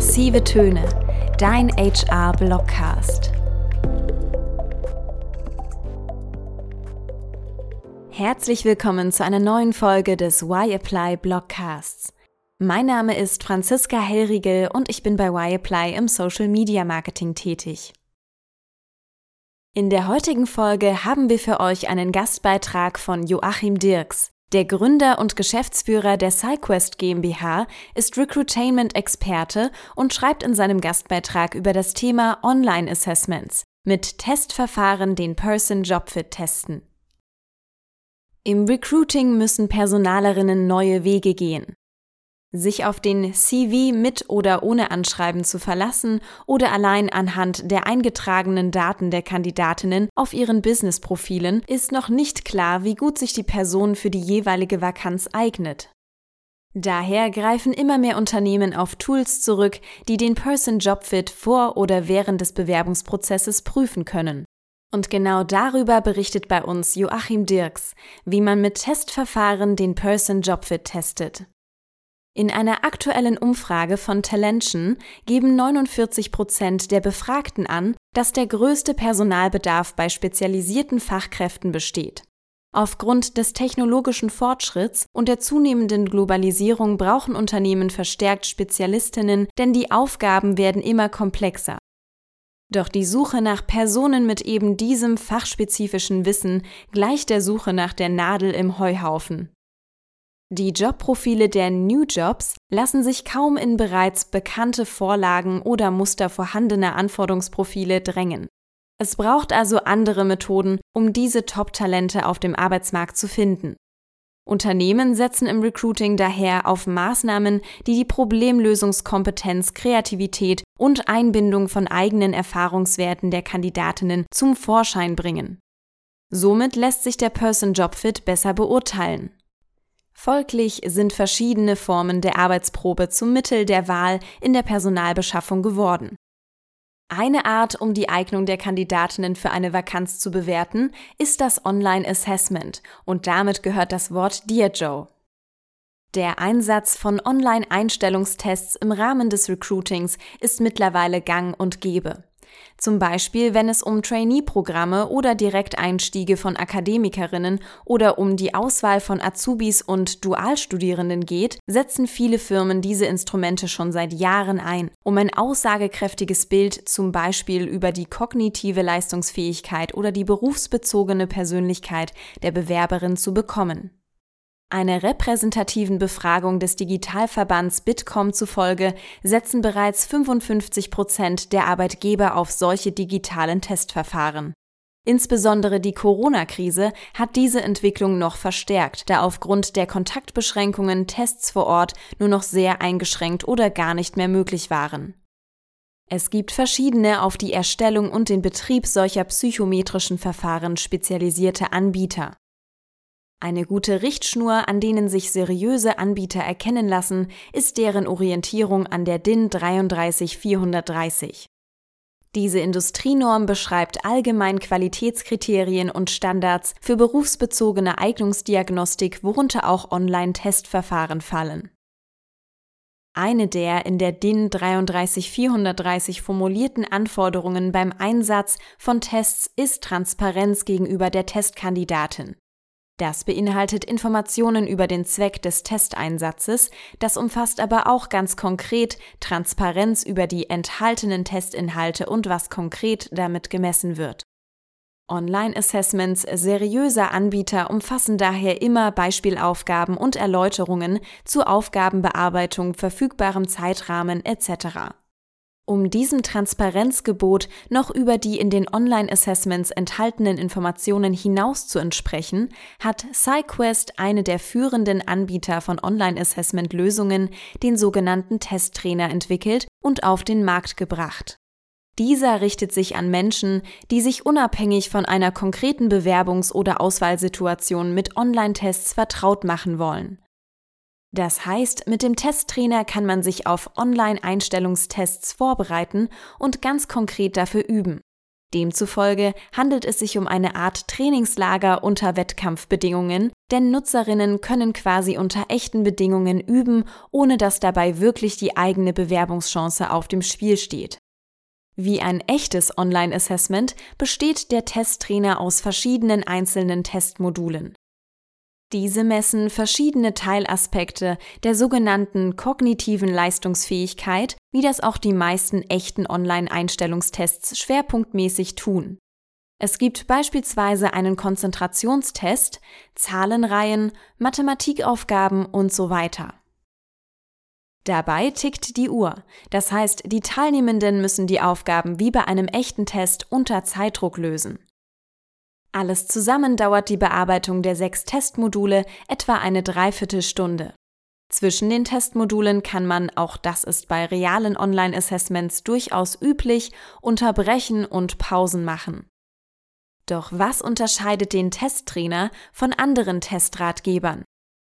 Massive Töne, dein HR-Blogcast. Herzlich willkommen zu einer neuen Folge des Why Apply Blogcasts. Mein Name ist Franziska Hellriegel und ich bin bei Why Apply im Social Media Marketing tätig. In der heutigen Folge haben wir für euch einen Gastbeitrag von Joachim Dirks. Der Gründer und Geschäftsführer der SciQuest GmbH ist Recruitainment-Experte und schreibt in seinem Gastbeitrag über das Thema Online-Assessments mit Testverfahren den Person Jobfit testen. Im Recruiting müssen Personalerinnen neue Wege gehen sich auf den CV mit oder ohne Anschreiben zu verlassen oder allein anhand der eingetragenen Daten der Kandidatinnen auf ihren Businessprofilen ist noch nicht klar, wie gut sich die Person für die jeweilige Vakanz eignet. Daher greifen immer mehr Unternehmen auf Tools zurück, die den Person Jobfit vor oder während des Bewerbungsprozesses prüfen können. Und genau darüber berichtet bei uns Joachim Dirks, wie man mit Testverfahren den Person Jobfit testet. In einer aktuellen Umfrage von Talention geben 49 Prozent der Befragten an, dass der größte Personalbedarf bei spezialisierten Fachkräften besteht. Aufgrund des technologischen Fortschritts und der zunehmenden Globalisierung brauchen Unternehmen verstärkt Spezialistinnen, denn die Aufgaben werden immer komplexer. Doch die Suche nach Personen mit eben diesem fachspezifischen Wissen gleicht der Suche nach der Nadel im Heuhaufen. Die Jobprofile der New Jobs lassen sich kaum in bereits bekannte Vorlagen oder Muster vorhandener Anforderungsprofile drängen. Es braucht also andere Methoden, um diese Top-Talente auf dem Arbeitsmarkt zu finden. Unternehmen setzen im Recruiting daher auf Maßnahmen, die die Problemlösungskompetenz, Kreativität und Einbindung von eigenen Erfahrungswerten der Kandidatinnen zum Vorschein bringen. Somit lässt sich der Person Job Fit besser beurteilen. Folglich sind verschiedene Formen der Arbeitsprobe zum Mittel der Wahl in der Personalbeschaffung geworden. Eine Art, um die Eignung der Kandidatinnen für eine Vakanz zu bewerten, ist das Online Assessment und damit gehört das Wort Dear Joe. Der Einsatz von Online-Einstellungstests im Rahmen des Recruitings ist mittlerweile gang und gäbe. Zum Beispiel, wenn es um Trainee-Programme oder Direkteinstiege von Akademikerinnen oder um die Auswahl von Azubis und Dualstudierenden geht, setzen viele Firmen diese Instrumente schon seit Jahren ein, um ein aussagekräftiges Bild zum Beispiel über die kognitive Leistungsfähigkeit oder die berufsbezogene Persönlichkeit der Bewerberin zu bekommen. Einer repräsentativen Befragung des Digitalverbands Bitkom zufolge setzen bereits 55 Prozent der Arbeitgeber auf solche digitalen Testverfahren. Insbesondere die Corona-Krise hat diese Entwicklung noch verstärkt, da aufgrund der Kontaktbeschränkungen Tests vor Ort nur noch sehr eingeschränkt oder gar nicht mehr möglich waren. Es gibt verschiedene auf die Erstellung und den Betrieb solcher psychometrischen Verfahren spezialisierte Anbieter. Eine gute Richtschnur, an denen sich seriöse Anbieter erkennen lassen, ist deren Orientierung an der DIN 33430. Diese Industrienorm beschreibt allgemein Qualitätskriterien und Standards für berufsbezogene Eignungsdiagnostik, worunter auch Online-Testverfahren fallen. Eine der in der DIN 33430 formulierten Anforderungen beim Einsatz von Tests ist Transparenz gegenüber der Testkandidatin. Das beinhaltet Informationen über den Zweck des Testeinsatzes, das umfasst aber auch ganz konkret Transparenz über die enthaltenen Testinhalte und was konkret damit gemessen wird. Online-Assessments seriöser Anbieter umfassen daher immer Beispielaufgaben und Erläuterungen zur Aufgabenbearbeitung, verfügbarem Zeitrahmen etc. Um diesem Transparenzgebot noch über die in den Online-Assessments enthaltenen Informationen hinaus zu entsprechen, hat SciQuest, eine der führenden Anbieter von Online-Assessment-Lösungen, den sogenannten Testtrainer entwickelt und auf den Markt gebracht. Dieser richtet sich an Menschen, die sich unabhängig von einer konkreten Bewerbungs- oder Auswahlsituation mit Online-Tests vertraut machen wollen. Das heißt, mit dem Testtrainer kann man sich auf Online-Einstellungstests vorbereiten und ganz konkret dafür üben. Demzufolge handelt es sich um eine Art Trainingslager unter Wettkampfbedingungen, denn Nutzerinnen können quasi unter echten Bedingungen üben, ohne dass dabei wirklich die eigene Bewerbungschance auf dem Spiel steht. Wie ein echtes Online-Assessment besteht der Testtrainer aus verschiedenen einzelnen Testmodulen. Diese messen verschiedene Teilaspekte der sogenannten kognitiven Leistungsfähigkeit, wie das auch die meisten echten Online-Einstellungstests schwerpunktmäßig tun. Es gibt beispielsweise einen Konzentrationstest, Zahlenreihen, Mathematikaufgaben und so weiter. Dabei tickt die Uhr. Das heißt, die Teilnehmenden müssen die Aufgaben wie bei einem echten Test unter Zeitdruck lösen. Alles zusammen dauert die Bearbeitung der sechs Testmodule etwa eine Dreiviertelstunde. Zwischen den Testmodulen kann man, auch das ist bei realen Online-Assessments durchaus üblich, unterbrechen und Pausen machen. Doch was unterscheidet den Testtrainer von anderen Testratgebern?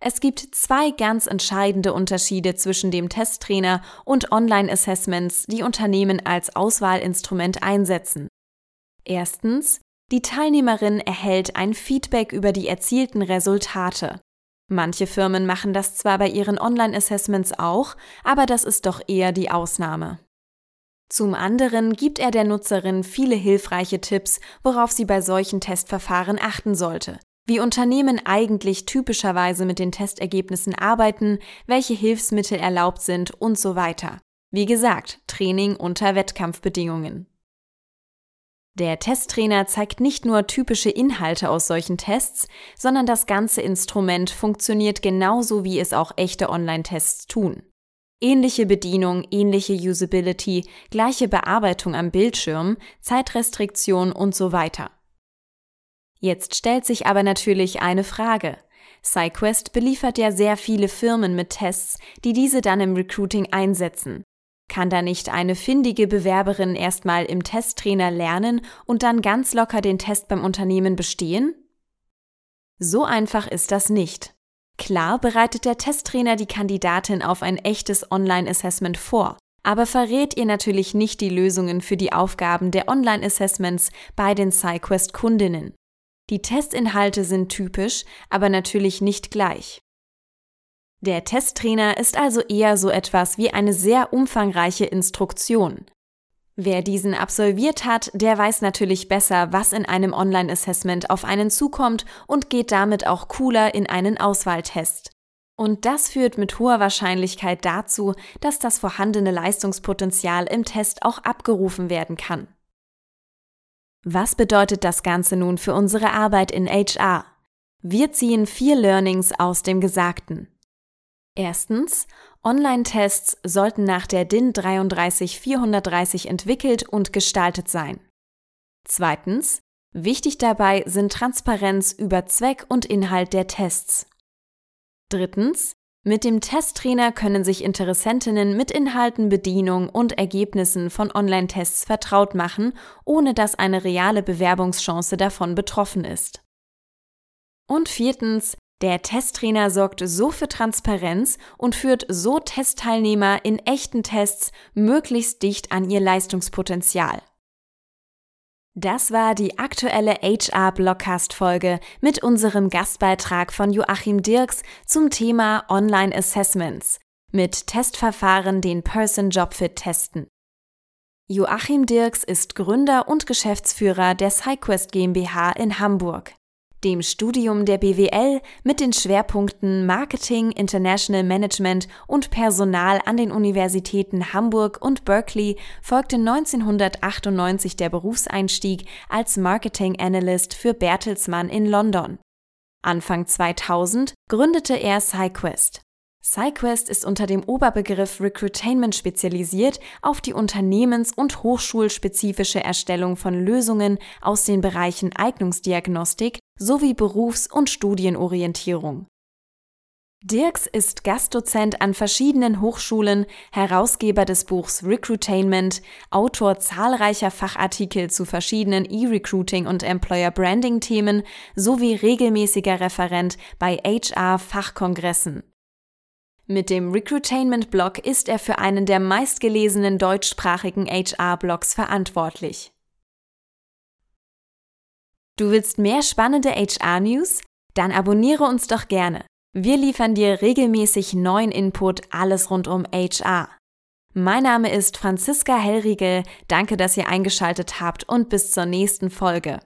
Es gibt zwei ganz entscheidende Unterschiede zwischen dem Testtrainer und Online-Assessments, die Unternehmen als Auswahlinstrument einsetzen. Erstens, die Teilnehmerin erhält ein Feedback über die erzielten Resultate. Manche Firmen machen das zwar bei ihren Online-Assessments auch, aber das ist doch eher die Ausnahme. Zum anderen gibt er der Nutzerin viele hilfreiche Tipps, worauf sie bei solchen Testverfahren achten sollte, wie Unternehmen eigentlich typischerweise mit den Testergebnissen arbeiten, welche Hilfsmittel erlaubt sind und so weiter. Wie gesagt, Training unter Wettkampfbedingungen. Der Testtrainer zeigt nicht nur typische Inhalte aus solchen Tests, sondern das ganze Instrument funktioniert genauso wie es auch echte Online-Tests tun. Ähnliche Bedienung, ähnliche Usability, gleiche Bearbeitung am Bildschirm, Zeitrestriktion und so weiter. Jetzt stellt sich aber natürlich eine Frage. SciQuest beliefert ja sehr viele Firmen mit Tests, die diese dann im Recruiting einsetzen. Kann da nicht eine findige Bewerberin erstmal im Testtrainer lernen und dann ganz locker den Test beim Unternehmen bestehen? So einfach ist das nicht. Klar bereitet der Testtrainer die Kandidatin auf ein echtes Online-Assessment vor, aber verrät ihr natürlich nicht die Lösungen für die Aufgaben der Online-Assessments bei den SciQuest-Kundinnen. Die Testinhalte sind typisch, aber natürlich nicht gleich. Der Testtrainer ist also eher so etwas wie eine sehr umfangreiche Instruktion. Wer diesen absolviert hat, der weiß natürlich besser, was in einem Online-Assessment auf einen zukommt und geht damit auch cooler in einen Auswahltest. Und das führt mit hoher Wahrscheinlichkeit dazu, dass das vorhandene Leistungspotenzial im Test auch abgerufen werden kann. Was bedeutet das Ganze nun für unsere Arbeit in HR? Wir ziehen vier Learnings aus dem Gesagten. Erstens, Online-Tests sollten nach der DIN 33430 entwickelt und gestaltet sein. Zweitens, wichtig dabei sind Transparenz über Zweck und Inhalt der Tests. Drittens, mit dem Testtrainer können sich Interessentinnen mit Inhalten, Bedienung und Ergebnissen von Online-Tests vertraut machen, ohne dass eine reale Bewerbungschance davon betroffen ist. Und viertens, der Testtrainer sorgt so für Transparenz und führt so Testteilnehmer in echten Tests möglichst dicht an ihr Leistungspotenzial. Das war die aktuelle HR Blockcast Folge mit unserem Gastbeitrag von Joachim Dirks zum Thema Online Assessments mit Testverfahren den Person Jobfit testen. Joachim Dirks ist Gründer und Geschäftsführer der SciQuest GmbH in Hamburg dem Studium der BWL mit den Schwerpunkten Marketing, International Management und Personal an den Universitäten Hamburg und Berkeley folgte 1998 der Berufseinstieg als Marketing Analyst für Bertelsmann in London. Anfang 2000 gründete er SciQuest. SciQuest ist unter dem Oberbegriff Recruitainment spezialisiert auf die unternehmens- und hochschulspezifische Erstellung von Lösungen aus den Bereichen Eignungsdiagnostik sowie Berufs- und Studienorientierung. Dirks ist Gastdozent an verschiedenen Hochschulen, Herausgeber des Buchs Recruitainment, Autor zahlreicher Fachartikel zu verschiedenen E-Recruiting und Employer Branding Themen sowie regelmäßiger Referent bei HR-Fachkongressen. Mit dem Recruitainment-Blog ist er für einen der meistgelesenen deutschsprachigen HR-Blogs verantwortlich. Du willst mehr spannende HR-News? Dann abonniere uns doch gerne. Wir liefern dir regelmäßig neuen Input, alles rund um HR. Mein Name ist Franziska Hellriegel. Danke, dass ihr eingeschaltet habt und bis zur nächsten Folge.